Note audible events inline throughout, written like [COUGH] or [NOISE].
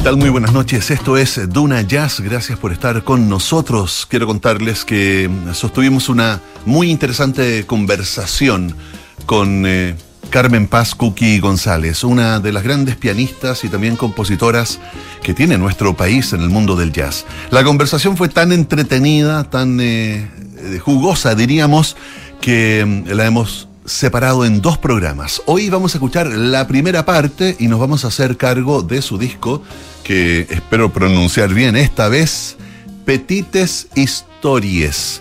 ¿Qué tal? Muy buenas noches. Esto es Duna Jazz. Gracias por estar con nosotros. Quiero contarles que sostuvimos una muy interesante conversación con eh, Carmen Paz Cookie González, una de las grandes pianistas y también compositoras que tiene nuestro país en el mundo del jazz. La conversación fue tan entretenida, tan eh, jugosa, diríamos, que la hemos separado en dos programas. Hoy vamos a escuchar la primera parte y nos vamos a hacer cargo de su disco, que espero pronunciar bien esta vez, Petites Histories.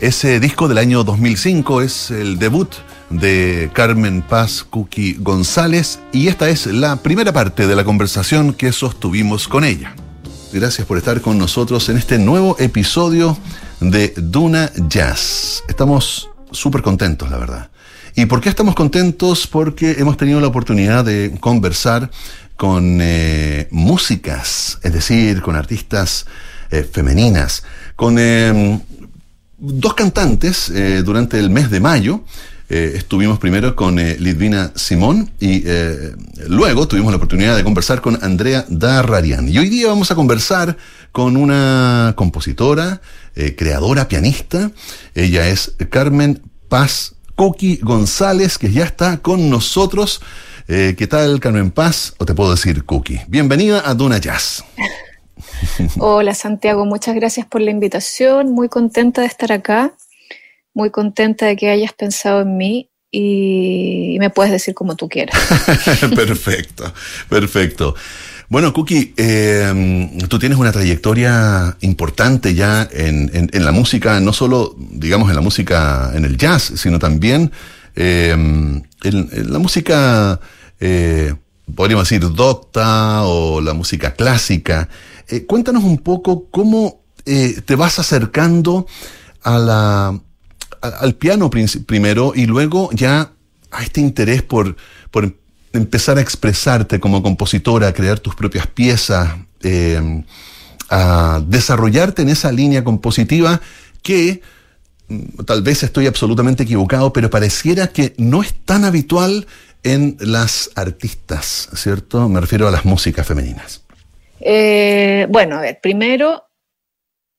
Ese disco del año 2005 es el debut de Carmen Paz Cookie González y esta es la primera parte de la conversación que sostuvimos con ella. Gracias por estar con nosotros en este nuevo episodio de Duna Jazz. Estamos súper contentos, la verdad. ¿Y por qué estamos contentos? Porque hemos tenido la oportunidad de conversar con eh, músicas, es decir, con artistas eh, femeninas, con em, dos cantantes eh, durante el mes de mayo. estuvimos primero con Lidvina Simón y luego tuvimos la oportunidad de conversar con Andrea Darrarian. Y hoy día vamos a conversar con una compositora, creadora, pianista. Ella es Carmen Paz Cookie González, que ya está con nosotros. Eh, ¿Qué tal, Carmen Paz? O te puedo decir Cookie. Bienvenida a Duna Jazz. [LAUGHS] Hola, Santiago. Muchas gracias por la invitación. Muy contenta de estar acá. Muy contenta de que hayas pensado en mí y me puedes decir como tú quieras. [LAUGHS] perfecto, perfecto. Bueno, Cookie, em, tú tienes una trayectoria importante ya en, la música, no solo, digamos, en la música, en el jazz, sino también em, en, la música, eh, podríamos decir, docta o la música clásica. Eh, cuéntanos un poco cómo eh, te vas acercando a la, al piano primero y luego ya a este interés por, por empezar a expresarte como compositora, a crear tus propias piezas, eh, a desarrollarte en esa línea compositiva que mm, tal vez estoy absolutamente equivocado, pero pareciera que no es tan habitual en las artistas, ¿cierto? Me refiero a las músicas femeninas. Eh, bueno, a ver, primero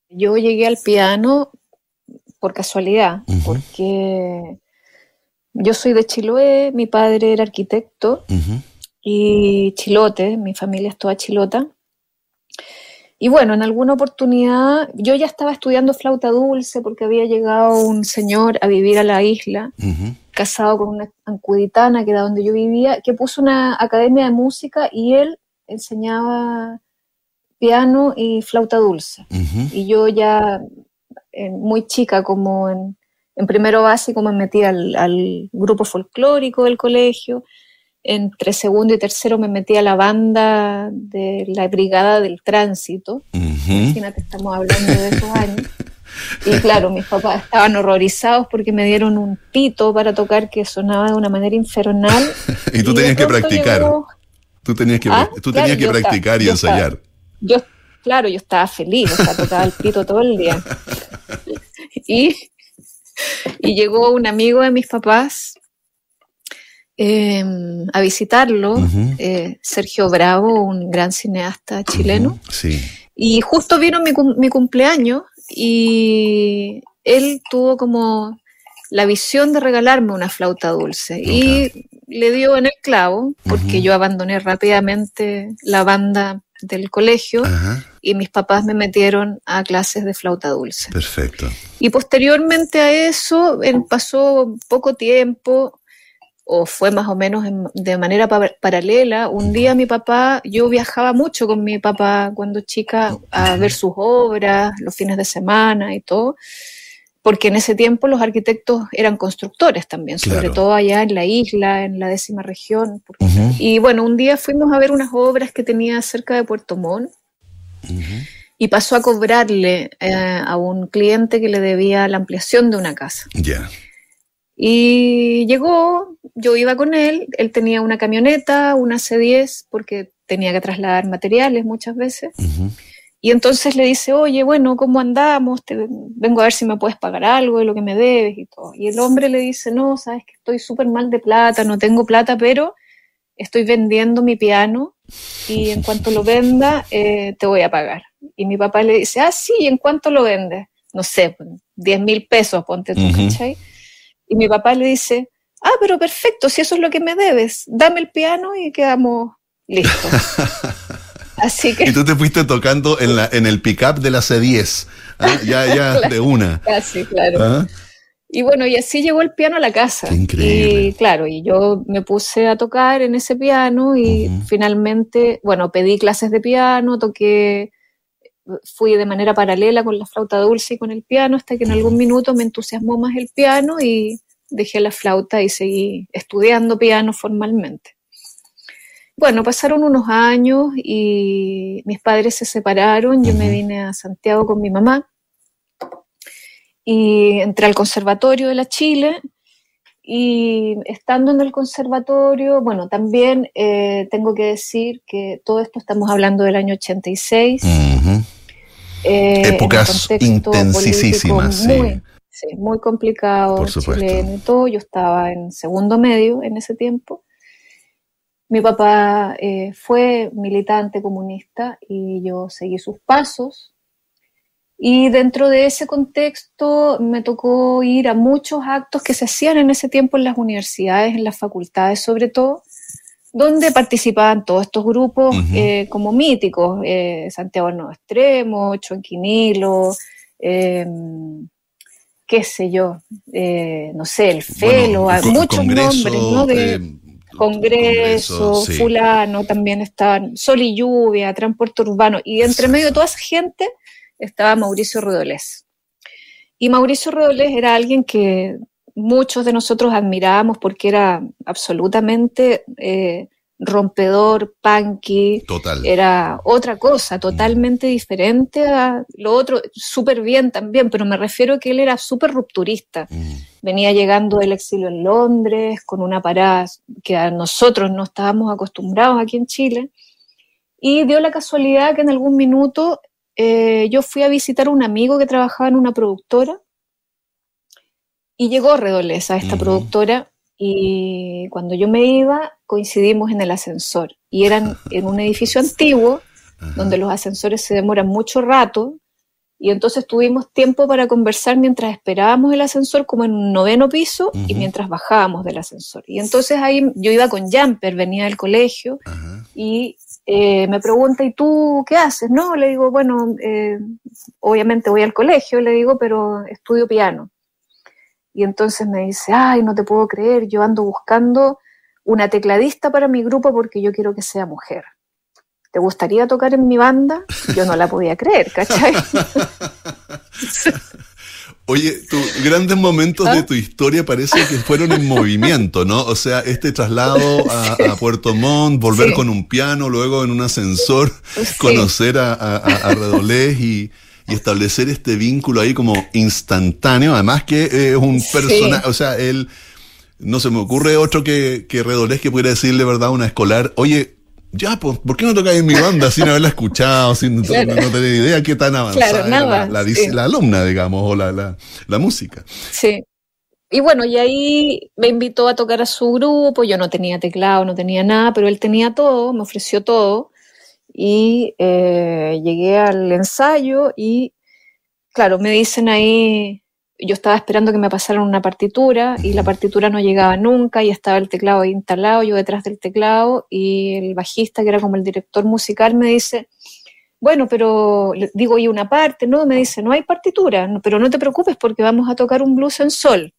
yo llegué al piano por casualidad, porque yo soy de Chiloé, mi padre era arquitecto y chilote, mi familia es toda chilota. Y bueno, en alguna oportunidad yo ya estaba estudiando flauta dulce porque había llegado un señor a vivir a la isla, casado con una ancuditana que era donde yo vivía, que puso una academia de música y él enseñaba piano y flauta dulce. Y yo ya eh, muy chica, como en en primero básico me metí al, grupo folclórico del colegio, entre segundo y tercero me metí a la banda de la Brigada del Tránsito. Imagínate, estamos hablando de esos años. Y claro, mis papás estaban horrorizados porque me dieron un pito para tocar que sonaba de una manera infernal. [LAUGHS] y tú tenías que practicar. Tú tenías que, ¿Ah? tú tenías que practicar y ensayar. yo, claro, yo estaba feliz, o sea, tocaba el pito todo el día. [LAUGHS] y y llegó un amigo de mis papás em, a visitarlo, eh, Sergio Bravo, un gran cineasta chileno. sí. Y justo vino mi, mi, cumpleaños y él tuvo como la visión de regalarme una flauta dulce y le dio en el clavo porque yo abandoné rápidamente la banda del colegio y mis papás me metieron a clases de flauta dulce. Perfecto. Y posteriormente a eso pasó poco tiempo o fue más o menos de manera paralela. Un día mi papá, yo viajaba mucho con mi papá cuando chica a ver sus obras, los fines de semana y todo porque en ese tiempo los arquitectos eran constructores también, sobre todo allá en la isla, en la décima región. Y bueno, un día fuimos a ver unas obras que tenía cerca de Puerto Montt y pasó a cobrarle eh, a un cliente que le debía la ampliación de una casa. Ya. Y llegó, yo iba con él, él tenía una camioneta, una C10, porque tenía que trasladar materiales muchas veces. Y entonces le dice, oye, bueno, ¿cómo andamos? Te, vengo a ver si me puedes pagar algo de lo que me debes y todo. Y el hombre le dice, no, sabes que estoy súper mal de plata, no tengo plata, pero estoy vendiendo mi piano y en cuanto lo venda eh, te voy a pagar. Y mi papá le dice, ah, sí, ¿y en cuánto lo vendes? No sé, 10 mil pesos, ponte tú, ¿cachai? Y mi papá le dice, ah, pero perfecto, si eso es lo que me debes, dame el piano y quedamos listos. [LAUGHS] Así que... Y tú te fuiste tocando en, la, en el pickup de la C10, ¿ah? ya, ya [LAUGHS] de una. Casi, claro. ¿Ah? Y bueno, y así llegó el piano a la casa. increíble. Y claro, y yo me puse a tocar en ese piano y finalmente, bueno, pedí clases de piano, toqué, fui de manera paralela con la flauta dulce y con el piano hasta que en algún minuto me entusiasmó más el piano y dejé la flauta y seguí estudiando piano formalmente. Bueno, pasaron unos años y mis padres se separaron, yo me vine a Santiago con mi mamá y entré al Conservatorio de la Chile y estando en el conservatorio, bueno, también eh, tengo que decir que todo esto estamos hablando del año 86. Eh, Épocas intensísimas, muy, sí. muy complicado, Por chileno y todo. Yo estaba en segundo medio en ese tiempo. Mi papá eh, fue militante comunista y yo seguí sus pasos. Y dentro de ese contexto me tocó ir a muchos actos que se hacían en ese tiempo en las universidades, en las facultades sobre todo, donde participaban todos estos grupos eh, como míticos, eh, Santiago Nuevo Extremo, Chonquinilo, em, qué sé yo, eh, no sé, el Felo, hay muchos nombres, ¿no? De, Congreso, Fulano, también estaban Sol y Lluvia, Transporte Urbano, y entre medio de toda esa gente estaba Mauricio Rodolés. Y Mauricio Rodolés era alguien que muchos de nosotros admirábamos porque era absolutamente eh, rompedor, punky. Total. Era otra cosa, totalmente diferente a lo otro, súper bien también, pero me refiero a que él era súper rupturista. Mm. Venía llegando del exilio en Londres, con una parada que a nosotros no estábamos acostumbrados aquí en Chile. Y dio la casualidad que en algún minuto eh, yo fui a visitar a un amigo que trabajaba en una productora y llegó Redolés a esta productora y cuando yo me iba coincidimos en el ascensor y eran [LAUGHS] en un edificio antiguo donde los ascensores se demoran mucho rato y entonces tuvimos tiempo para conversar mientras esperábamos el ascensor como en un noveno piso y mientras bajábamos del ascensor. Y entonces ahí yo iba con jumper, venía del colegio y eh, me pregunta, ¿y tú qué haces? No, le digo, bueno, eh, obviamente voy al colegio, le digo, pero estudio piano. Y entonces me dice, ay, no te puedo creer, yo ando buscando una tecladista para mi grupo porque yo quiero que sea mujer. ¿Te gustaría tocar en mi banda? Yo no la podía creer, ¿cachai? [LAUGHS] Oye, tus grandes momentos de ¿Ah? tu historia parece que fueron en movimiento, ¿no? O sea, este traslado a, Puerto Montt, volver con un piano, luego en un ascensor, conocer a, a, Redolés y, establecer este vínculo ahí como instantáneo. Además que es un personaje, o sea, él, no se me ocurre otro que, que Redolés que pudiera decirle, ¿verdad?, a una escolar, oye, ya, pues, ¿por qué no tocáis en mi banda sin haberla escuchado, sin [LAUGHS] no, tener idea qué tan avanzada la, la, alumna, digamos, o la, la, música? Sí. Y bueno, y ahí me invitó a tocar a su grupo, yo no tenía teclado, no tenía nada, pero él tenía todo, me ofreció todo, y eh, llegué al ensayo y, claro, me dicen ahí, yo estaba esperando que me pasaran una partitura y la partitura no llegaba nunca y estaba el teclado ahí instalado, yo detrás del teclado y el bajista, que era como el director musical, me dice, bueno, pero digo, ¿y una parte? No, me dice, no hay partitura, pero no te preocupes porque vamos a tocar un blues en sol.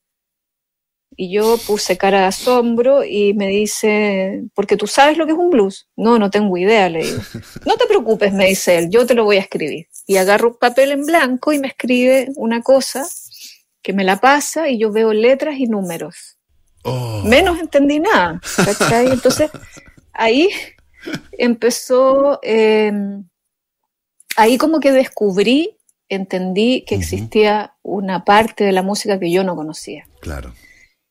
Y yo puse cara de asombro y me dice, porque tú sabes lo que es un blues. No, no tengo idea, le digo. [LAUGHS] No te preocupes, me dice él, yo te lo voy a escribir. Y agarro un papel en blanco y me escribe una cosa que me la pasa y yo veo letras y números. Oh. Menos entendí nada, ¿cachai? Entonces, ahí empezó, em, ahí como que descubrí, entendí que existía una parte de la música que yo no conocía. Claro.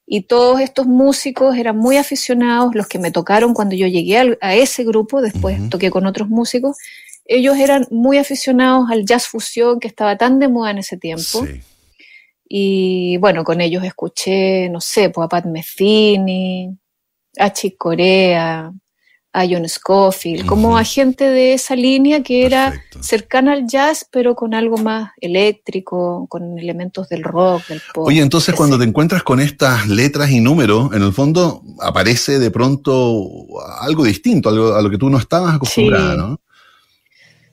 Y todos estos músicos eran muy aficionados, los que me tocaron cuando yo llegué a, ese grupo, después toqué con otros músicos, ellos eran muy aficionados al jazz fusión que estaba tan de moda en ese tiempo. Sí y bueno, con ellos escuché, no sé, pues a Pat Metheny, a Chick Corea, a John Scofield, como a gente de esa línea que era cercana al jazz, pero con algo más eléctrico, con elementos del rock, del pop. Oye, entonces cuando te encuentras con estas letras y números, en el fondo aparece de pronto algo distinto, algo a lo que tú no estabas acostumbrada, ¿no?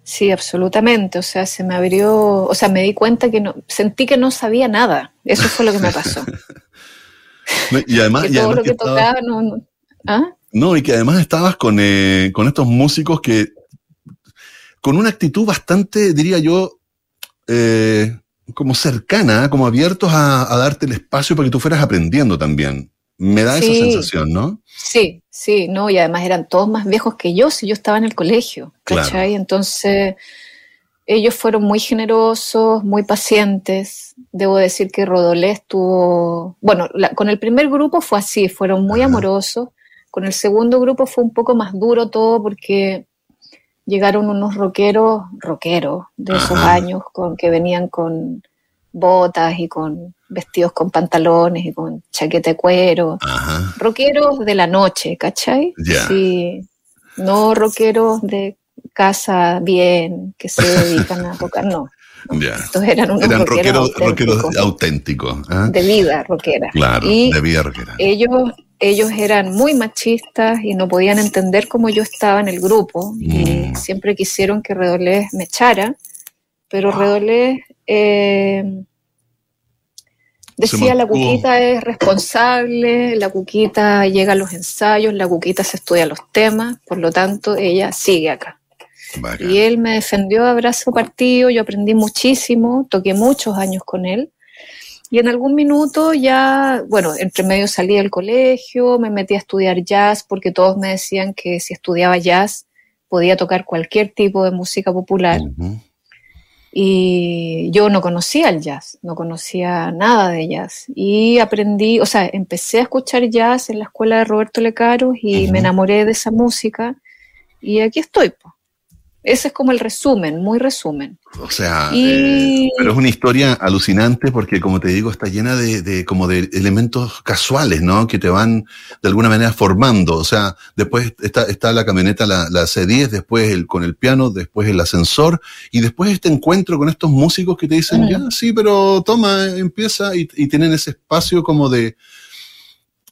Sí, absolutamente. O sea, se me abrió, o sea, me di cuenta que no, sentí que no sabía nada. Eso fue lo que me pasó. [LAUGHS] y además, todo lo que tocaba no, ¿ah? No, y que además estabas con, eh, con estos músicos que, con una actitud bastante, diría yo, eh, como cercana, como abiertos a, darte el espacio para que tú fueras aprendiendo también. Me da esa sensación, ¿no? Sí, sí, no, y además eran todos más viejos que yo si yo estaba en el colegio, ¿cachai? Entonces, ellos fueron muy generosos, muy pacientes. Debo decir que Rodolé estuvo, bueno, con el primer grupo fue así, fueron muy amorosos. Con el segundo grupo fue un poco más duro todo porque llegaron unos rockeros, rockeros de esos años, con que venían con botas y con vestidos con pantalones y con chaqueta de cuero. Rockeros de la noche, ¿cachai? Sí. No rockeros de casa bien, que se dedican a tocar, no. [LAUGHS] Estos eran unos rockeros, auténticos. ¿ah? De vida rockera. Claro, de vida rockera. Ellos, ellos eran muy machistas y no podían entender cómo yo estaba en el grupo. Y mm. siempre quisieron que Redolés me echara, pero Redolés eh, decía la cuquita es responsable, la cuquita llega a los ensayos, la cuquita se estudia los temas, por lo tanto ella sigue acá. Y él me defendió a brazo partido, yo aprendí muchísimo, toqué muchos años con él. Y en algún minuto ya, bueno, entre medio salí del colegio, me metí a estudiar jazz porque todos me decían que si estudiaba jazz podía tocar cualquier tipo de música popular. Y yo no conocía el jazz, no conocía nada de jazz. Y aprendí, o sea, empecé a escuchar jazz en la escuela de Roberto Lecaros y me enamoré de esa música. Y aquí estoy, pues. Ese es como el resumen, muy resumen. O sea, eh, pero es una historia alucinante porque, como te digo, está llena de, como de elementos casuales, ¿no? Que te van de alguna manera formando. O sea, después está, está la camioneta, la, la C10, después el, con el piano, después el ascensor y después este encuentro con estos músicos que te dicen, ya, sí, pero toma, empieza y tienen ese espacio como de,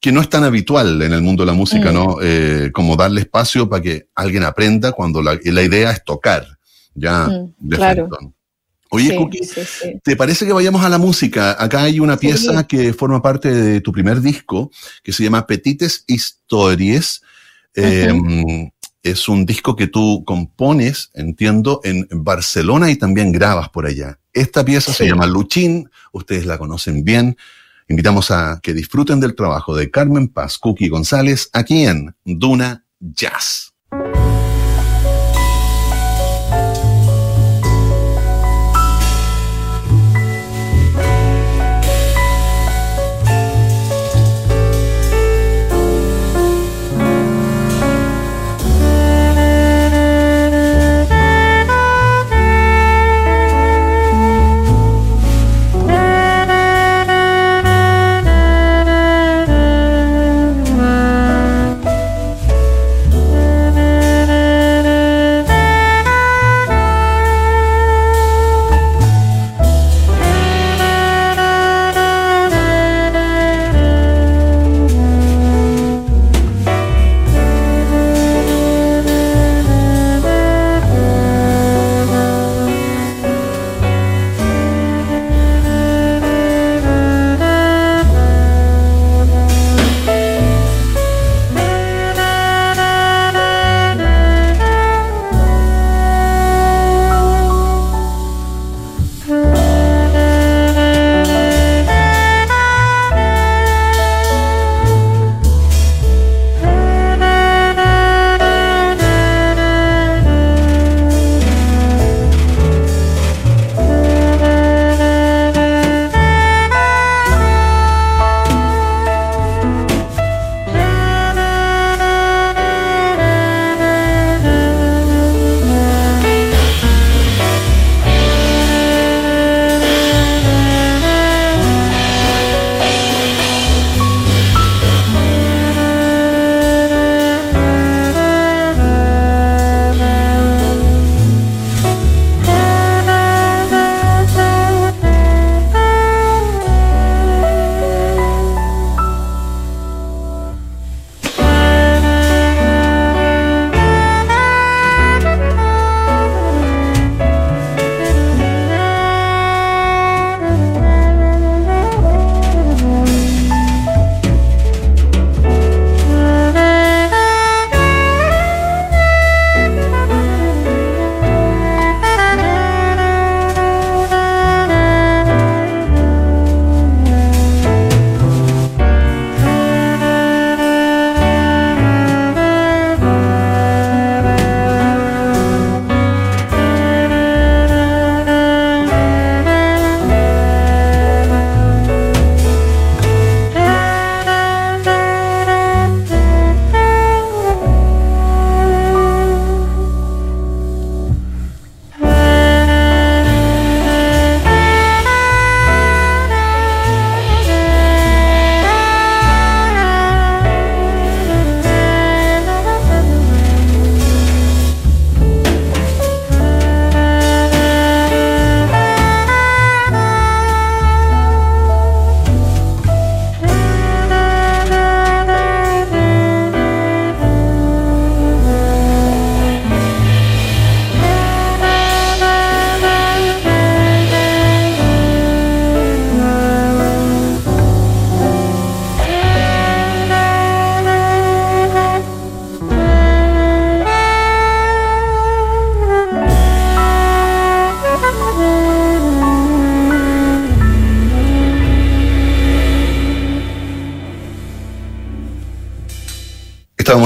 que no es tan habitual en el mundo de la música, ¿no? Mm. Eh, como darle espacio para que alguien aprenda cuando la, idea es tocar, ya mm, de claro. Oye, Cookie, ¿te parece que vayamos a la música? Acá hay una pieza que forma parte de tu primer disco, que se llama Petites Histories. Em, es un disco que tú compones, entiendo, en Barcelona y también grabas por allá. Esta pieza se llama Luchín, ustedes la conocen bien. Invitamos a que disfruten del trabajo de Carmen Paz Cookie González aquí en Duna Jazz.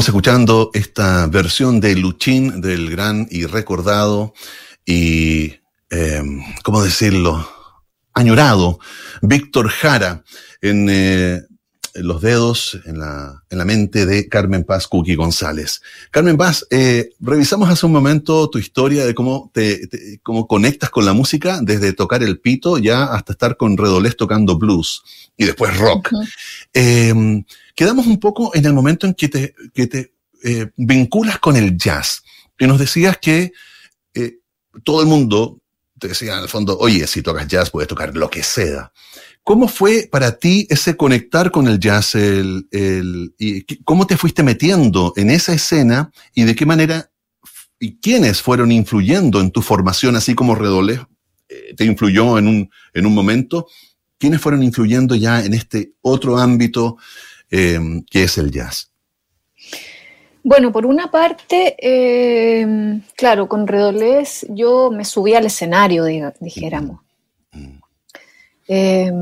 Estamos escuchando esta versión de Luchín del gran y recordado y, eh, ¿cómo decirlo? Añorado Víctor Jara en eh, los dedos, en la, en la mente de Carmen Paz Cookie González. Carmen Paz, eh, revisamos hace un momento tu historia de cómo te, cómo conectas con la música, desde tocar el pito ya hasta estar con Redolés tocando blues y después rock. eh, quedamos un poco en el momento en que te, que te eh, vinculas con el jazz y nos decías que eh, todo el mundo te decía en el fondo, oye, si tocas jazz puedes tocar lo que sea. ¿Cómo fue para ti ese conectar con el jazz? El, el, y ¿Cómo te fuiste metiendo en esa escena y de qué manera y quiénes fueron influyendo en tu formación, así como Redolé eh, te influyó en un, en un momento? ¿Quiénes fueron influyendo ya en este otro ámbito eh, que es el jazz? Bueno, por una parte, eh, claro, con Redolés yo me subí al escenario, diga, dijéramos. Eh,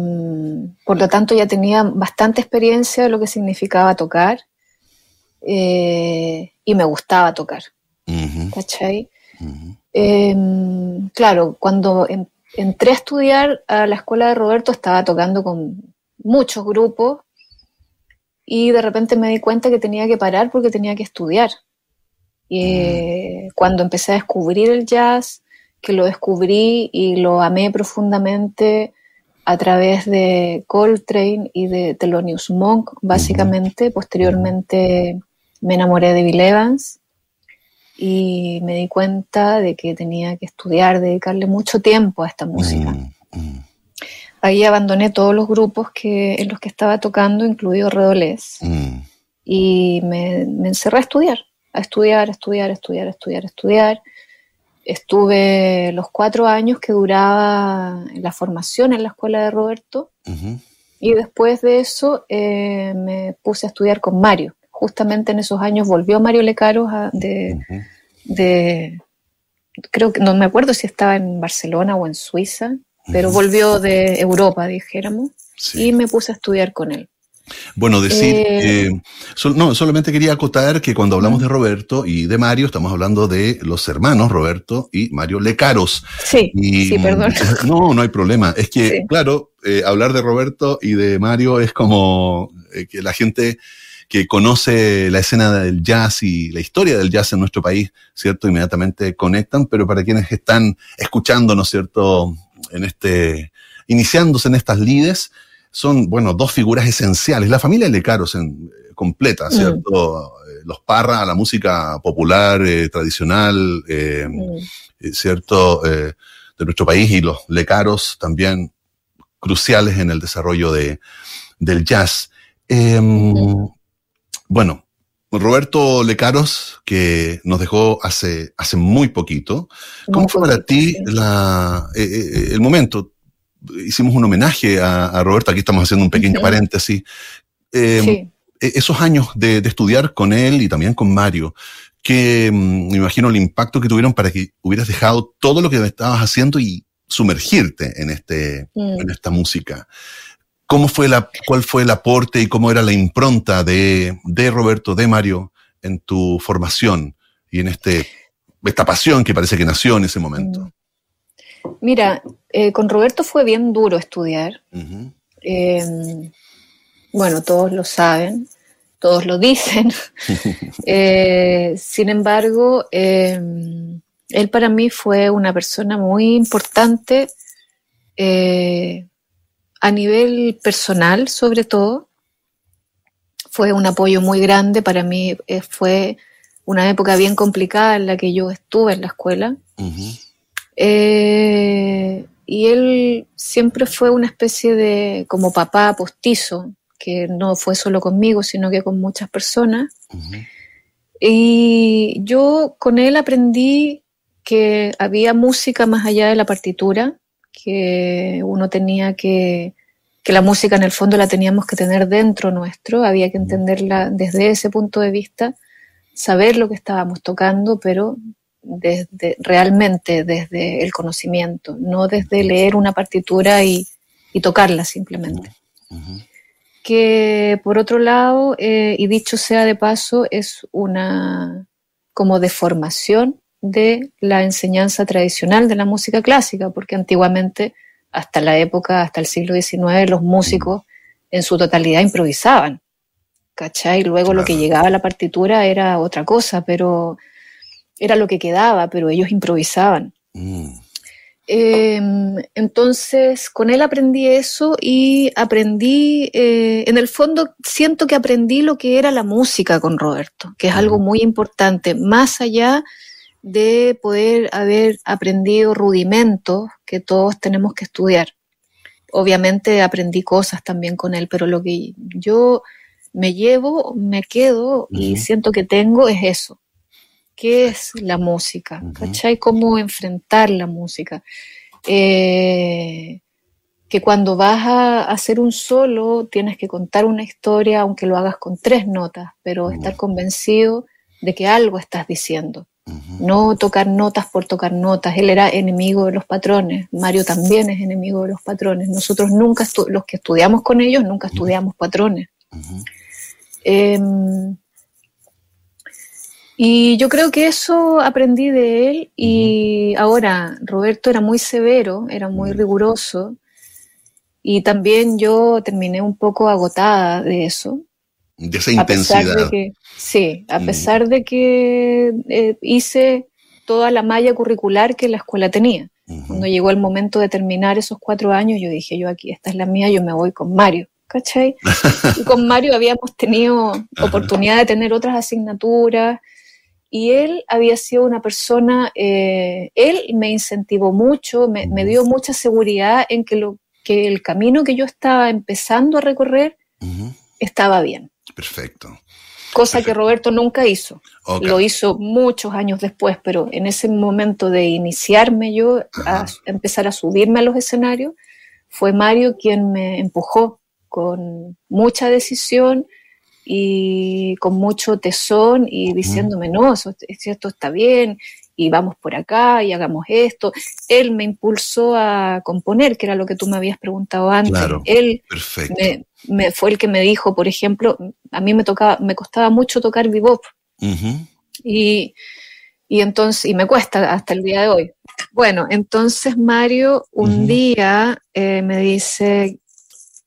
por lo tanto, ya tenía bastante experiencia de lo que significaba tocar eh, y me gustaba tocar. Uh -huh. ¿Cachai? Uh -huh. eh, claro, cuando en, entré a estudiar a la escuela de Roberto estaba tocando con muchos grupos y de repente me di cuenta que tenía que parar porque tenía que estudiar. Y uh -huh. cuando empecé a descubrir el jazz, que lo descubrí y lo amé profundamente, a través de Coltrane y de Thelonious Monk, básicamente. Uh -huh. Posteriormente me enamoré de Bill Evans y me di cuenta de que tenía que estudiar, dedicarle mucho tiempo a esta música. Uh -huh. Ahí abandoné todos los grupos que, en los que estaba tocando, incluido Redolés, uh -huh. y me, me encerré a estudiar, a estudiar, a estudiar, a estudiar, a estudiar, a estudiar estuve los cuatro años que duraba la formación en la escuela de Roberto uh -huh. y después de eso eh, me puse a estudiar con Mario. Justamente en esos años volvió Mario Lecaros a, de, uh -huh. de, creo que no me acuerdo si estaba en Barcelona o en Suiza, pero uh -huh. volvió de Europa, dijéramos, sí. y me puse a estudiar con él. Bueno, decir, eh, eh, sol, no, solamente quería acotar que cuando hablamos de Roberto y de Mario, estamos hablando de los hermanos Roberto y Mario Lecaros. Sí, y, sí, perdón. [LAUGHS] No, no hay problema. Es que, sí. claro, eh, hablar de Roberto y de Mario es como que la gente que conoce la escena del jazz y la historia del jazz en nuestro país, ¿cierto? Inmediatamente conectan, pero para quienes están escuchando, ¿no es cierto?, en este, iniciándose en estas lides, son, bueno, dos figuras esenciales. La familia Lecaros en, completa, ¿cierto? Mm. Los Parra, la música popular, eh, tradicional, eh, mm. ¿cierto? Eh, de nuestro país y los Lecaros también cruciales en el desarrollo de, del jazz. Mm. Bueno, Roberto Lecaros, que nos dejó hace, hace muy poquito. ¿Cómo muy fue para ti sí. la, el momento? Hicimos un homenaje a, a, Roberto, aquí estamos haciendo un pequeño uh -huh. paréntesis. Eh, sí. Esos años de, de, estudiar con él y también con Mario, que mm, me imagino el impacto que tuvieron para que hubieras dejado todo lo que estabas haciendo y sumergirte en, este, mm. en esta música. ¿Cómo fue la, ¿Cuál fue el aporte y cómo era la impronta de, de Roberto, de Mario, en tu formación y en este, esta pasión que parece que nació en ese momento? Mm. Mira, eh, con Roberto fue bien duro estudiar. Uh -huh. eh, bueno, todos lo saben, todos lo dicen. [LAUGHS] eh, sin embargo, él para mí fue una persona muy importante a nivel personal, sobre todo. Fue un apoyo muy grande. Para mí fue una época bien complicada en la que yo estuve en la escuela. Uh -huh. Eh, y él siempre fue una especie de como papá postizo, que no fue solo conmigo, sino que con muchas personas. Uh -huh. Y yo con él aprendí que había música más allá de la partitura, que uno tenía que, que la música en el fondo la teníamos que tener dentro nuestro, había que entenderla desde ese punto de vista, saber lo que estábamos tocando, pero desde, realmente desde el conocimiento, no desde leer una partitura y, y tocarla simplemente. Uh -huh. que por otro lado, eh, y dicho sea de paso, es una como deformación de la enseñanza tradicional de la música clásica, porque antiguamente, hasta la época, hasta el siglo XIX, los músicos en su totalidad improvisaban. ¿Cachai? Luego lo que llegaba a la partitura era otra cosa, pero era lo que quedaba, pero ellos improvisaban. Mm. Em, entonces, con él aprendí eso y aprendí, eh, en el fondo siento que aprendí lo que era la música con Roberto, que es algo muy importante, más allá de poder haber aprendido rudimentos que todos tenemos que estudiar. Obviamente aprendí cosas también con él, pero lo que yo me llevo, me quedo y siento que tengo es eso, qué es la música, ¿cachai? Cómo enfrentar la música. Eh, que cuando vas a hacer un solo tienes que contar una historia, aunque lo hagas con tres notas, pero estar convencido de que algo estás diciendo. No tocar notas por tocar notas. Él era enemigo de los patrones. Mario también es enemigo de los patrones. Nosotros nunca, los que estudiamos con ellos, nunca estudiamos patrones. Y yo creo que eso aprendí de él y ahora Roberto era muy severo, era muy riguroso y también yo terminé un poco agotada de eso. De esa intensidad. sí, a pesar de que eh, hice toda la malla curricular que la escuela tenía. Cuando llegó el momento de terminar esos cuatro años, yo dije, yo aquí, esta es la mía, yo me voy con Mario. ¿Cachai? [LAUGHS] y con Mario habíamos tenido oportunidad de tener otras asignaturas y él había sido una persona, eh, él me incentivó mucho, me, dio mucha seguridad en que, lo, que el camino que yo estaba empezando a recorrer estaba bien. Perfecto. Cosa que Roberto nunca hizo. Lo hizo muchos años después, pero en ese momento de iniciarme yo a empezar a subirme a los escenarios, fue Mario quien me empujó con mucha decisión, y con mucho tesón y diciéndome, no, esto, esto está bien y vamos por acá y hagamos esto. Él me impulsó a componer, que era lo que tú me habías preguntado antes. Él me, fue el que me dijo, por ejemplo, a mí me tocaba, me costaba mucho tocar bebop. y, y, entonces, y me cuesta hasta el día de hoy. Bueno, entonces Mario un día eh, me dice,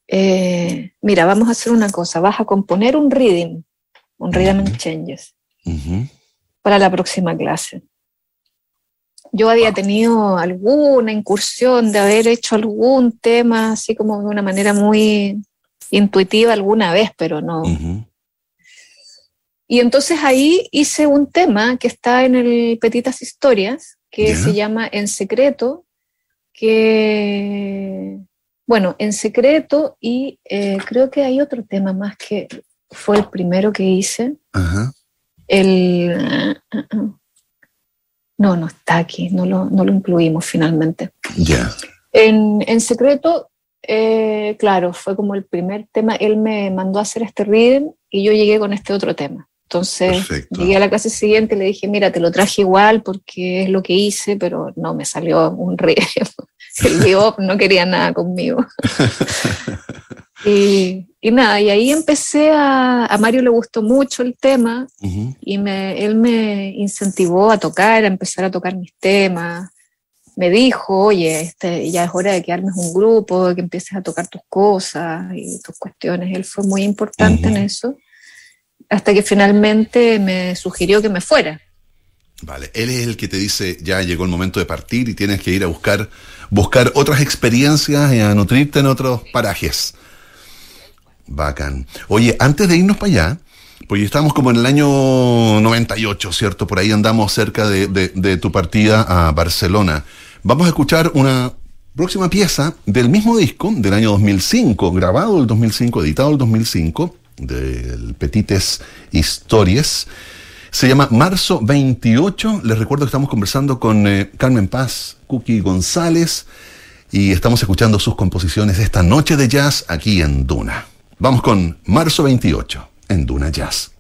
eh, mira, vamos a hacer una cosa, vas a componer un reading, un rhythm and changes, para la próxima clase. Yo había tenido alguna incursión de haber hecho algún tema así como de una manera muy intuitiva alguna vez, pero no. Y entonces ahí hice un tema que está en el Petitas Historias, que se llama En Secreto, que bueno, en secreto y eh, creo que hay otro tema más que fue el primero que hice. Ajá. El... No, no está aquí, no lo, no lo incluimos finalmente. Ya. En, secreto, eh, claro, fue como el primer tema. Él me mandó a hacer este reading y yo llegué con este otro tema. Entonces llegué a la clase siguiente y le dije, mira, te lo traje igual porque es lo que hice, pero no, me salió un reading [LAUGHS] el bebop no quería nada conmigo. [LAUGHS] y, nada, y ahí empecé a, a Mario le gustó mucho el tema y me, él me incentivó a tocar, a empezar a tocar mis temas. Me dijo, oye, este, ya es hora de que armes un grupo, de que empieces a tocar tus cosas y tus cuestiones. Él fue muy importante en eso, hasta que finalmente me sugirió que me fuera. Vale, él es el que te dice, ya llegó el momento de partir y tienes que ir a buscar buscar otras experiencias y a nutrirte en otros parajes. Bacán. Oye, antes de irnos para allá, pues estamos como en el año 98, ¿cierto? Por ahí andamos cerca de, tu partida a Barcelona. Vamos a escuchar una próxima pieza del mismo disco, del año 2005, grabado el 2005, editado el 2005, del Petites Historias. Se llama Marzo 28. Les recuerdo que estamos conversando con eh, Carmen Paz, Cookie González, y estamos escuchando sus composiciones esta noche de jazz aquí en Duna. Vamos con Marzo 28 en Duna Jazz.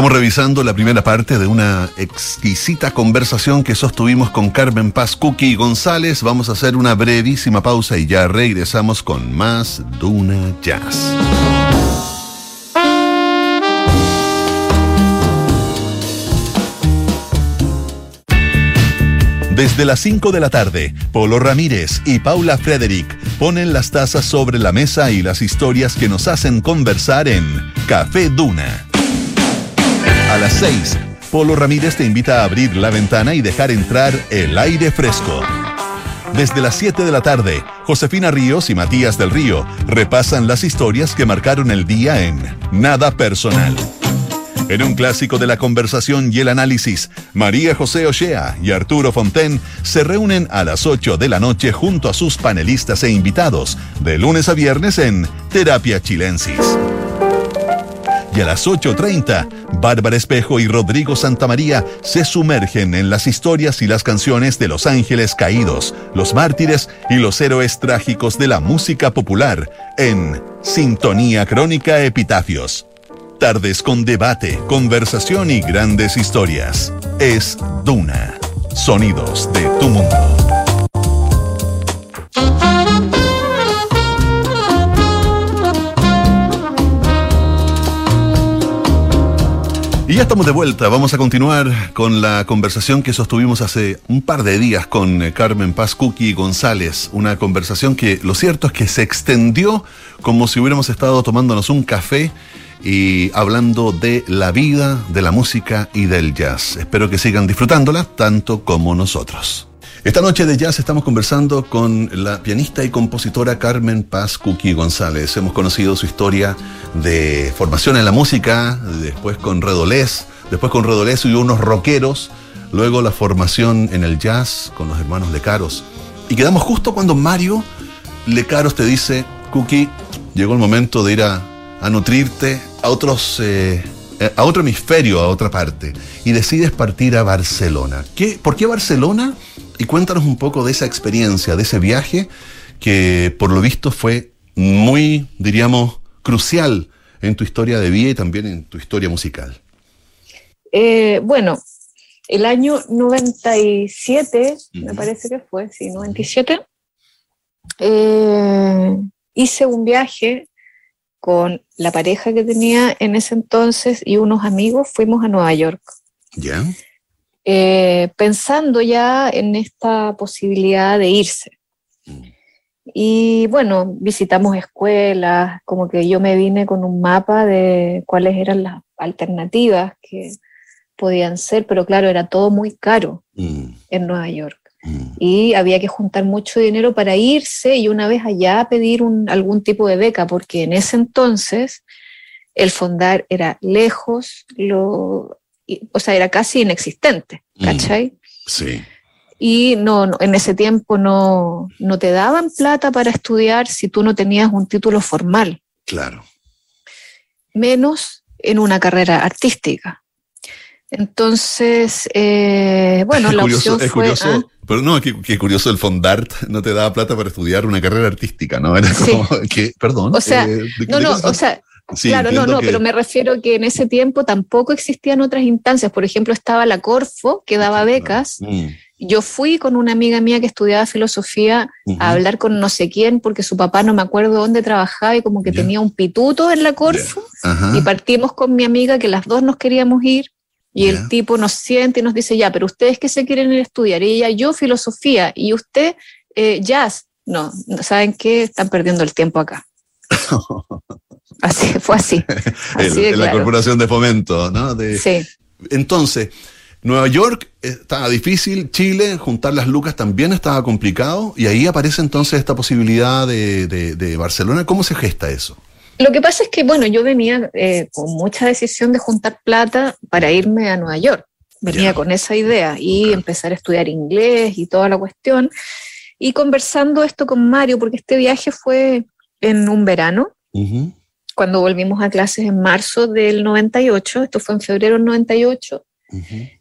Estamos revisando la primera parte de una exquisita conversación que sostuvimos con Carmen Paz Cookie González. Vamos a hacer una brevísima pausa y ya regresamos con más Duna Jazz. Desde las 5 de la tarde, Polo Ramírez y Paula Frederick ponen las tazas sobre la mesa y las historias que nos hacen conversar en Café Duna. A las 6, Polo Ramírez te invita a abrir la ventana y dejar entrar el aire fresco. Desde las 7 de la tarde, Josefina Ríos y Matías del Río repasan las historias que marcaron el día en Nada Personal. En un clásico de la conversación y el análisis, María José Ochea y Arturo Fonten se reúnen a las 8 de la noche junto a sus panelistas e invitados, de lunes a viernes en Terapia Chilensis. Y a las 8.30, Bárbara Espejo y Rodrigo Santamaría se sumergen en las historias y las canciones de los ángeles caídos, los mártires y los héroes trágicos de la música popular en Sintonía Crónica Epitafios. Tardes con debate, conversación y grandes historias. Es Duna. Sonidos de tu mundo. Y ya estamos de vuelta. Vamos a continuar con la conversación que sostuvimos hace un par de días con eh, Carmen Paz González. Una conversación que lo cierto es que se extendió como si hubiéramos estado tomándonos un café y hablando de la vida, de la música y del jazz. Espero que sigan disfrutándola tanto como nosotros. Esta noche de jazz estamos conversando con la pianista y compositora Carmen Paz Cookie González. Hemos conocido su historia de formación en la música, después con Redolés, después con Redolés y unos rockeros, luego la formación en el jazz con los hermanos Lecaros. Y quedamos justo cuando Mario Lecaros te dice, Cookie, llegó el momento de ir a, nutrirte a otros... Eh, a otro hemisferio, a otra parte, y decides partir a Barcelona. ¿Qué, ¿Por qué Barcelona? Y cuéntanos un poco de esa experiencia, de ese viaje, que por lo visto fue muy, diríamos, crucial en tu historia de vida y también en tu historia musical. Eh, bueno, el año 97, me parece que fue, sí, 97, eh, hice un viaje con la pareja que tenía en ese entonces y unos amigos, fuimos a Nueva York. ¿Ya? Eh, pensando ya en esta posibilidad de irse. Y bueno, visitamos escuelas, como que yo me vine con un mapa de cuáles eran las alternativas que podían ser, pero claro, era todo muy caro mm. en Nueva York. Mm. Y había que juntar mucho dinero para irse y una vez allá pedir algún tipo de beca, porque en ese entonces el fondar era lejos, lo, o sea, era casi inexistente, mm. ¿cachai? sí. Y no, en ese tiempo no, no te daban plata para estudiar si tú no tenías un título formal. Claro. Menos en una carrera artística. Entonces, eh, bueno, la opción fue... Curioso, ¿ah? Pero no, qué, curioso, el Fondart no te daba plata para estudiar una carrera artística, ¿no? Era como que, perdón. O sea, eh, no, no, o sea, claro, no, no, pero me refiero que en ese tiempo tampoco existían otras instancias. Por ejemplo, estaba la Corfo, que daba becas. Mm. Yo fui con una amiga mía que estudiaba filosofía a hablar con no sé quién, porque su papá no me acuerdo dónde trabajaba y como que tenía un pituto en la Corfo. Y partimos con mi amiga que las dos nos queríamos ir. Y el tipo nos siente y nos dice, ya, pero ustedes qué se quieren ir a estudiar. Y ella, yo filosofía. Y usted, eh, jazz. No, ¿saben qué? Están perdiendo el tiempo acá. [LAUGHS] Así, [LAUGHS] fue así. [LAUGHS] en, la Corporación de Fomento, ¿no? sí. Entonces, Nueva York estaba difícil, Chile, juntar las lucas también estaba complicado, y ahí aparece entonces esta posibilidad de, Barcelona. ¿Cómo se gesta eso? Lo que pasa es que, bueno, yo venía eh, con mucha decisión de juntar plata para irme a Nueva York. Venía con esa idea y empezar a estudiar inglés y toda la cuestión. Y conversando esto con Mario, porque este viaje fue en un verano, cuando volvimos a clases en marzo del 98, esto fue en febrero del 98,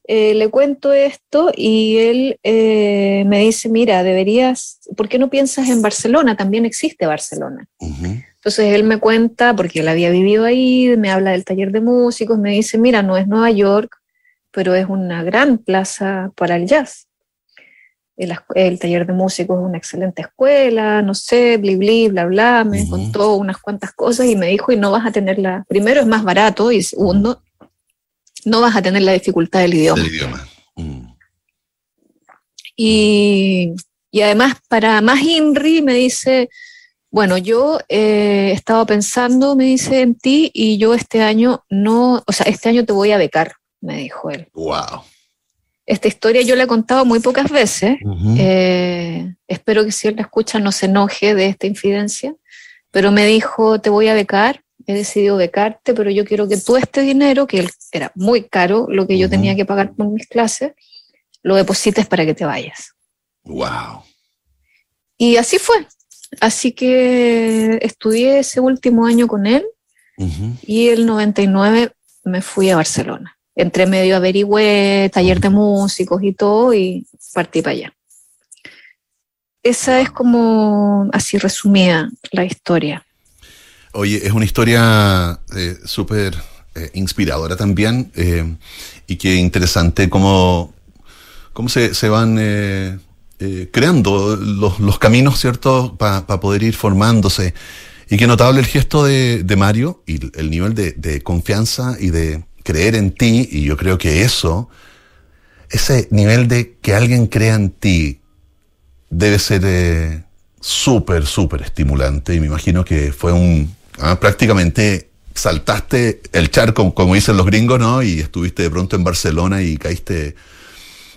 eh, le cuento esto y él me dice, mira, deberías, ¿por qué no piensas en Barcelona? También existe Barcelona. Entonces él me cuenta, porque él había vivido ahí, me habla del taller de músicos, me dice, mira, no es Nueva York, pero es una gran plaza para el jazz. El, taller de músicos es una excelente escuela, no sé, bli, bli, bla, bla, me contó unas cuantas cosas y me dijo, y no vas a tener la, primero es más barato y segundo, no vas a tener la dificultad del idioma. Del idioma. Mm. Y, y, además, para más INRI, me dice, bueno, yo eh, he estado pensando, me dice, en ti y yo este año no, o sea, este año te voy a becar, me dijo él. Wow. Esta historia yo la he contado muy pocas veces. Eh, espero que si él la escucha no se enoje de esta infidencia. Pero me dijo, te voy a becar, he decidido becarte, pero yo quiero que tú este dinero, que era muy caro lo que yo tenía que pagar por mis clases, lo deposites para que te vayas. Wow. Y así fue. Así que estudié ese último año con él y el 99 me fui a Barcelona entre medio averigüé taller de músicos y todo y partí para allá. Esa es como así resumida la historia. Oye, es una historia eh, súper eh, inspiradora también eh, y qué interesante cómo, cómo se, van creando los, caminos, ¿cierto?, para poder ir formándose. Y qué notable el gesto de, Mario y el nivel de confianza y de, creer en ti, y yo creo que eso, ese nivel de que alguien crea en ti, debe ser eh, súper, súper estimulante, y me imagino que fue un, ah, prácticamente saltaste el charco, como dicen los gringos, ¿no? Y estuviste de pronto en Barcelona y caíste,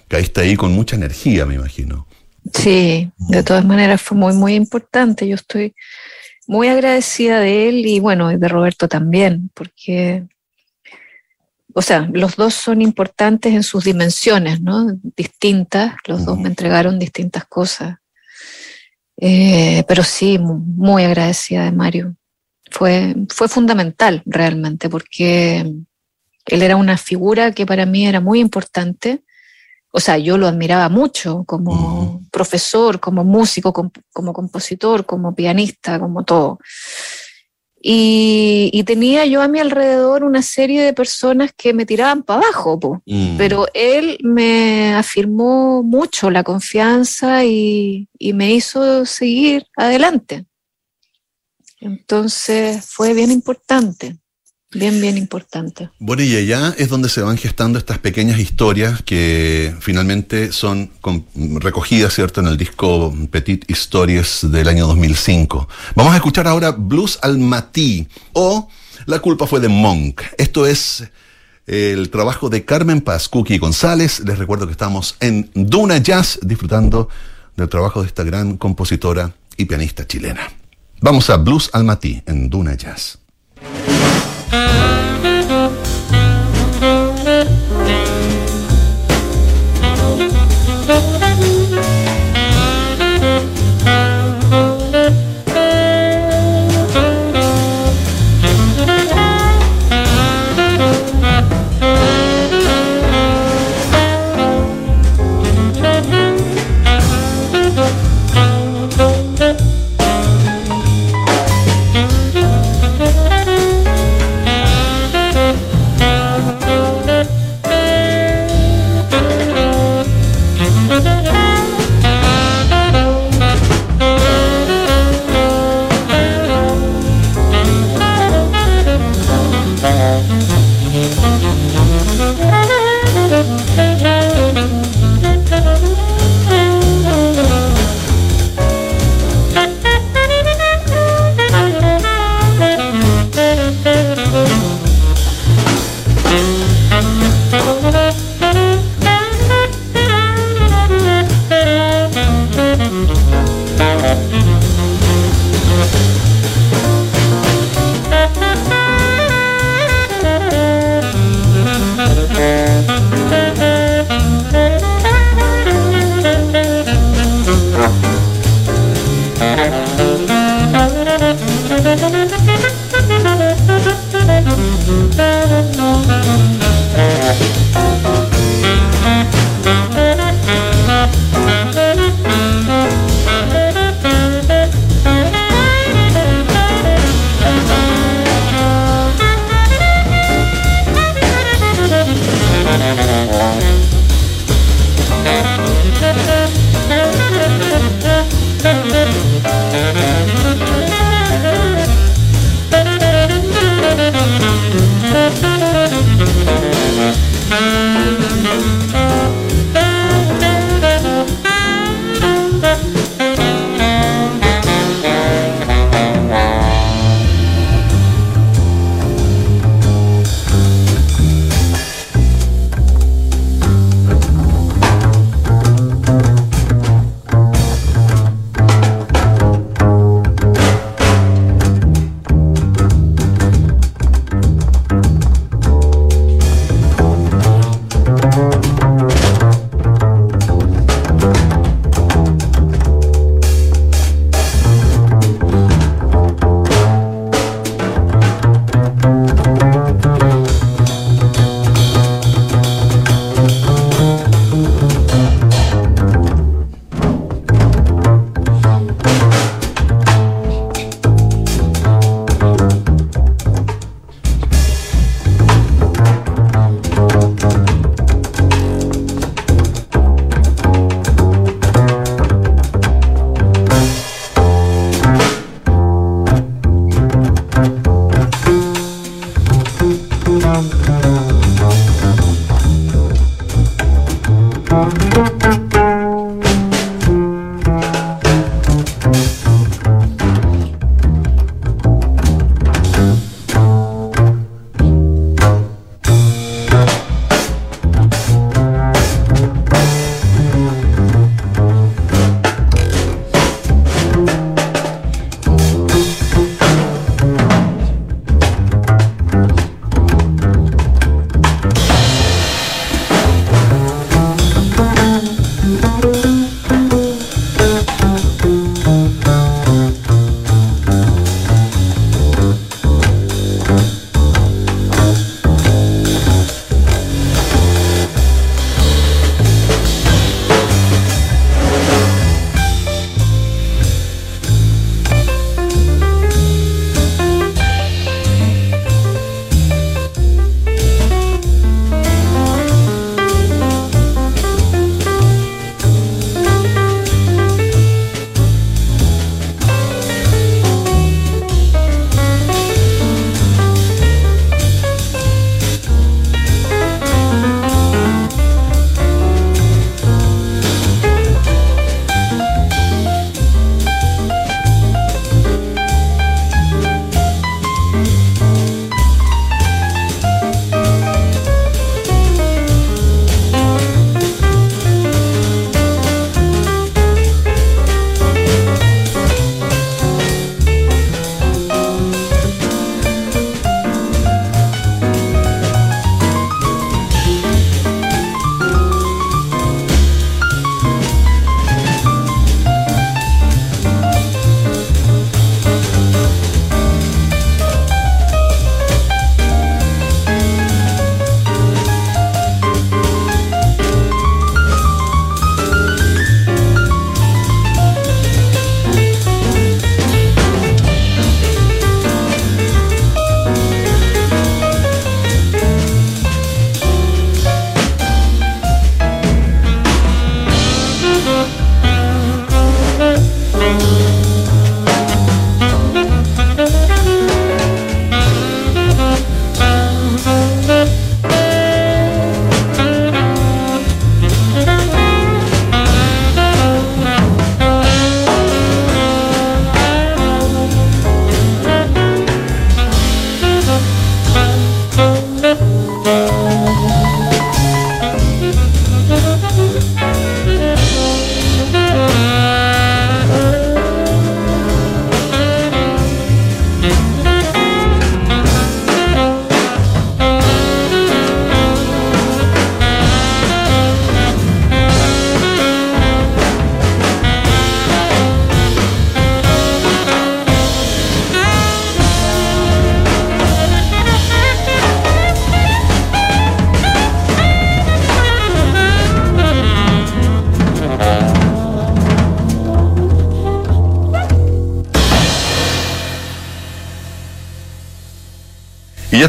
caíste ahí con mucha energía, me imagino. Sí, de todas maneras fue muy, muy importante. Yo estoy muy agradecida de él y bueno, de Roberto también, porque o sea, los dos son importantes en sus dimensiones, ¿no? Distintas, los dos me entregaron distintas cosas. Eh, pero sí, muy agradecida de Mario. Fue, fue fundamental realmente, porque él era una figura que para mí era muy importante. O sea, yo lo admiraba mucho como profesor, como músico, como compositor, como pianista, como todo. Y, tenía yo a mi alrededor una serie de personas que me tiraban para abajo, mm. pero él me afirmó mucho la confianza y, y, me hizo seguir adelante. Entonces fue bien importante. Bien, bien importante. Bueno, y allá es donde se van gestando estas pequeñas historias que finalmente son recogidas, ¿cierto?, en el disco Petit Histories del año 2005. Vamos a escuchar ahora Blues al Matí o La culpa fue de Monk. Esto es el trabajo de Carmen Paz, Cookie González. Les recuerdo que estamos en Duna Jazz disfrutando del trabajo de esta gran compositora y pianista chilena. Vamos a Blues al Matí en Duna Jazz. Ya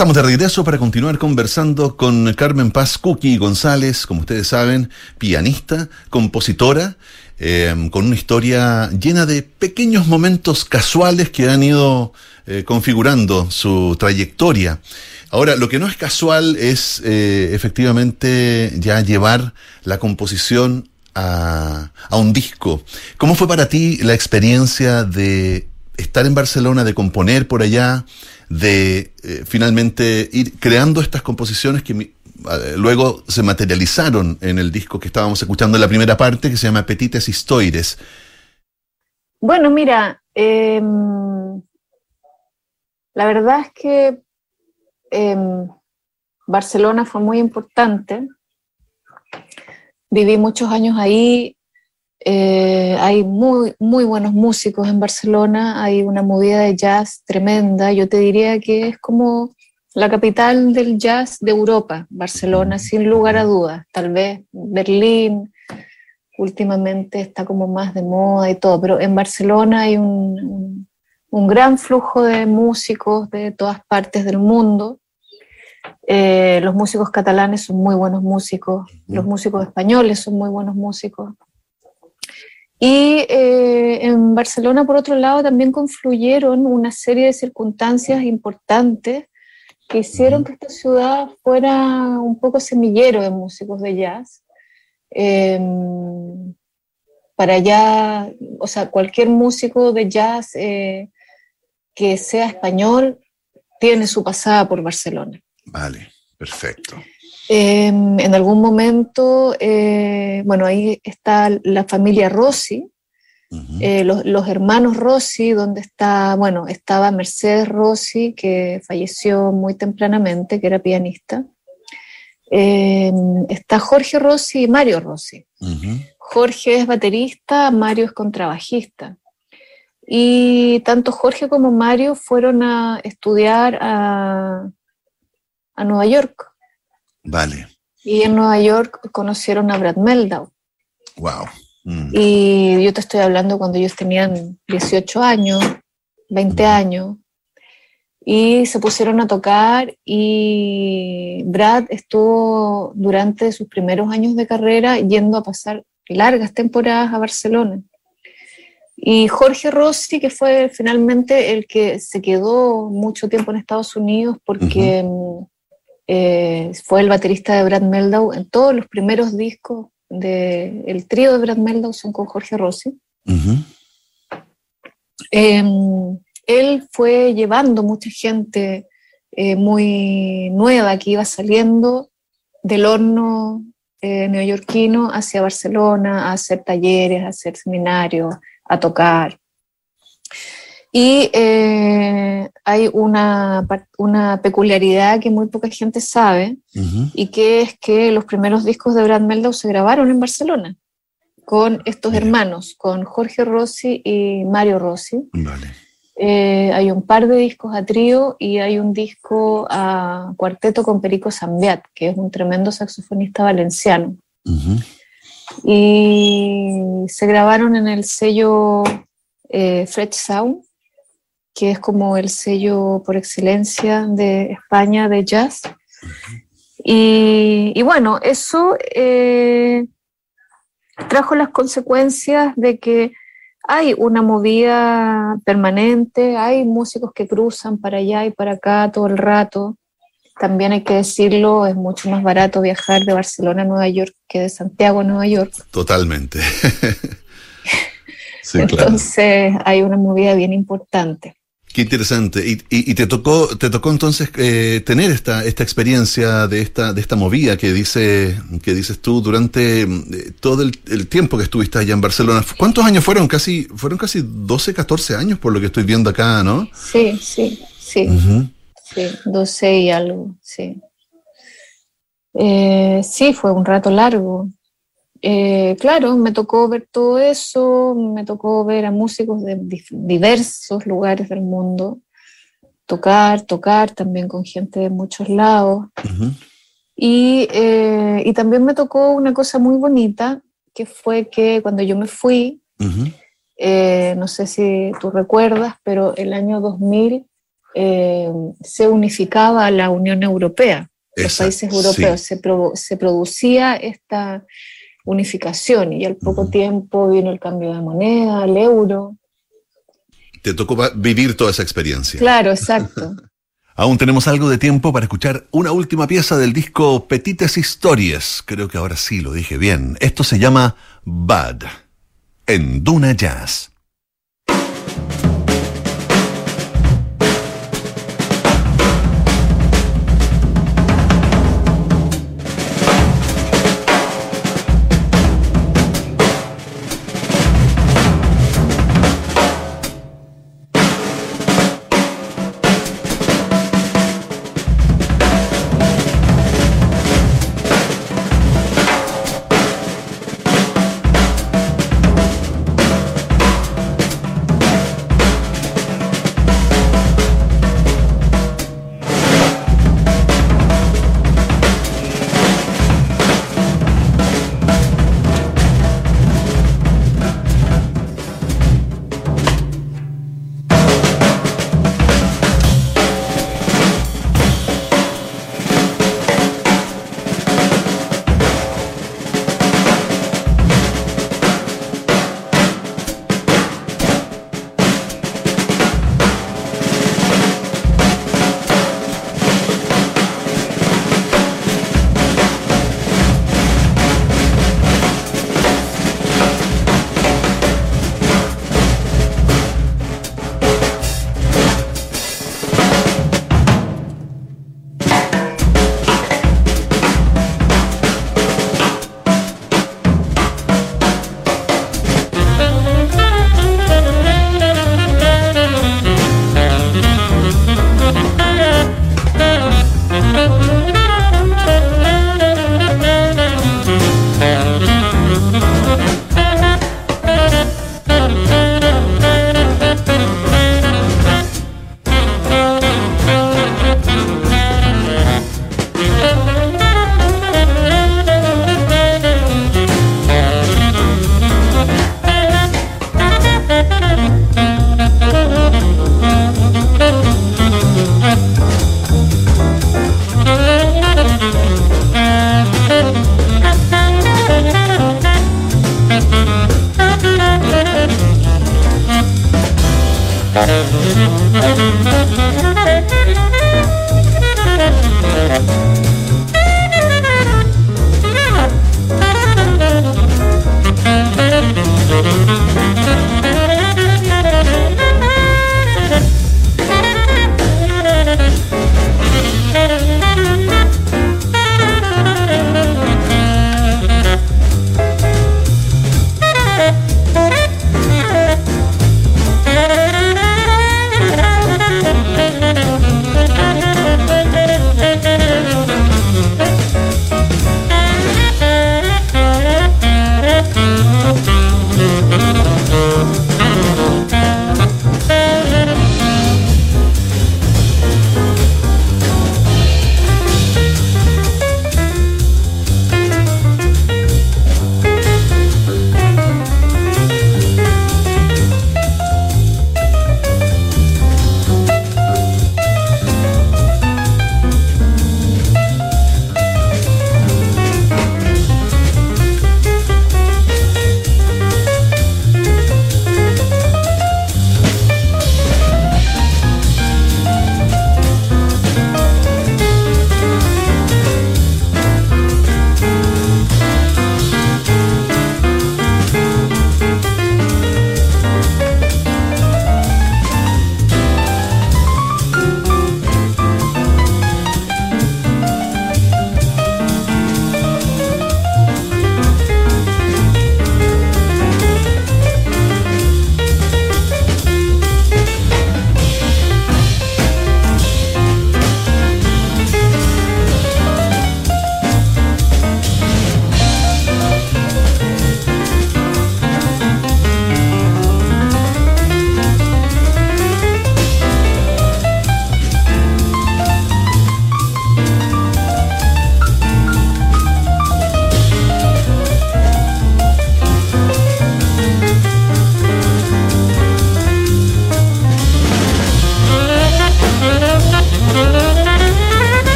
estamos de regreso para continuar conversando con Carmen Paz Cookie González, como ustedes saben, pianista, compositora, eh, con una historia llena de pequeños momentos casuales que han ido eh, configurando su trayectoria. Ahora, lo que no es casual es eh, efectivamente ya llevar la composición a, a un disco. ¿Cómo fue para ti la experiencia de estar en Barcelona, de componer por allá, de eh, finalmente ir creando estas composiciones que luego se materializaron en el disco que estábamos escuchando en la primera parte, que se llama Petites Histoires. Bueno, mira, em, la verdad es que em, Barcelona fue muy importante. Viví muchos años ahí, eh, hay muy, muy buenos músicos en Barcelona, hay una movida de jazz tremenda. Yo te diría que es como la capital del jazz de Europa, Barcelona, sin lugar a dudas. Tal vez Berlín últimamente está como más de moda y todo, pero en Barcelona hay un, un, gran flujo de músicos de todas partes del mundo. Eh, los músicos catalanes son muy buenos músicos, los músicos españoles son muy buenos músicos. Y eh, en Barcelona, por otro lado, también confluyeron una serie de circunstancias importantes que hicieron que esta ciudad fuera un poco semillero de músicos de jazz. Em, para allá, o sea, cualquier músico de jazz eh, que sea español tiene su pasada por Barcelona. Vale, perfecto. Em, en algún momento, eh, bueno, ahí está la familia Rossi, eh, los, hermanos Rossi, donde está, bueno, estaba Mercedes Rossi, que falleció muy tempranamente, que era pianista. Em, está Jorge Rossi y Mario Rossi. Jorge es baterista, Mario es contrabajista. Y tanto Jorge como Mario fueron a estudiar a, a Nueva York. Vale. Y en Nueva York conocieron a Brad Meldau. Wow. Mm. Y yo te estoy hablando cuando ellos tenían 18 años, 20 años, y se pusieron a tocar y Brad estuvo durante sus primeros años de carrera yendo a pasar largas temporadas a Barcelona. Y Jorge Rossi, que fue finalmente el que se quedó mucho tiempo en Estados Unidos porque eh, fue el baterista de Brad Meldau en todos los primeros discos del trío de Brad Meldau son con Jorge Rossi. Em, él fue llevando mucha gente eh, muy nueva que iba saliendo del horno eh, neoyorquino hacia Barcelona a hacer talleres, a hacer seminarios, a tocar. Y eh, hay una, una, peculiaridad que muy poca gente sabe, y que es que los primeros discos de Brad Meldau se grabaron en Barcelona, con estos hermanos, con Jorge Rossi y Mario Rossi. Eh, hay un par de discos a trío y hay un disco a cuarteto con Perico Zambiat, que es un tremendo saxofonista valenciano. Y se grabaron en el sello eh, Fresh Sound, que es como el sello por excelencia de España de jazz. y, bueno, eso eh, trajo las consecuencias de que hay una movida permanente, hay músicos que cruzan para allá y para acá todo el rato. También hay que decirlo, es mucho más barato viajar de Barcelona a Nueva York que de Santiago a Nueva York. Totalmente. [LAUGHS] Entonces hay una movida bien importante. Qué interesante. Y, te tocó, te tocó entonces eh, tener esta, esta experiencia de esta, de esta movida que dice, que dices tú durante eh, todo el, tiempo que estuviste allá en Barcelona. ¿Cuántos años fueron? Casi, fueron casi 12, 14 años por lo que estoy viendo acá, ¿no? Sí, sí, sí. Sí, 12 y algo, sí. Eh, sí, fue un rato largo. Eh, claro, me tocó ver todo eso, me tocó ver a músicos de diversos lugares del mundo, tocar, tocar también con gente de muchos lados. Eh, y, también me tocó una cosa muy bonita, que fue que cuando yo me fui, eh, no sé si tú recuerdas, pero el año 2000 se unificaba la Unión Europea, los países europeos, se, se producía esta unificación y al poco tiempo vino el cambio de moneda, el euro. Te tocó vivir toda esa experiencia. Claro, exacto. [LAUGHS] Aún tenemos algo de tiempo para escuchar una última pieza del disco Petites Historias. Creo que ahora sí lo dije bien. Esto se llama Bad en Duna Jazz.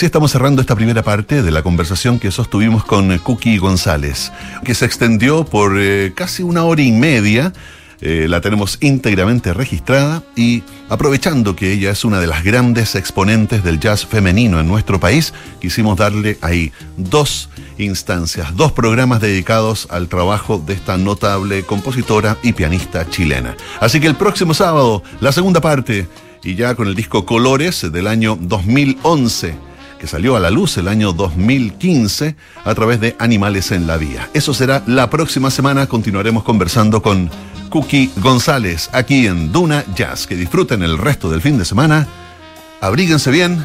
Así estamos cerrando esta primera parte de la conversación que sostuvimos con Cookie González, que se extendió por eh, casi una hora y media. Eh, la tenemos íntegramente registrada y aprovechando que ella es una de las grandes exponentes del jazz femenino en nuestro país, quisimos darle ahí dos instancias, dos programas dedicados al trabajo de esta notable compositora y pianista chilena. Así que el próximo sábado, la segunda parte, y ya con el disco Colores del año 2011 que salió a la luz el año 2015 a través de Animales en la Vía. Eso será la próxima semana. Continuaremos conversando con Cookie González aquí en Duna Jazz. Que disfruten el resto del fin de semana. Abríguense bien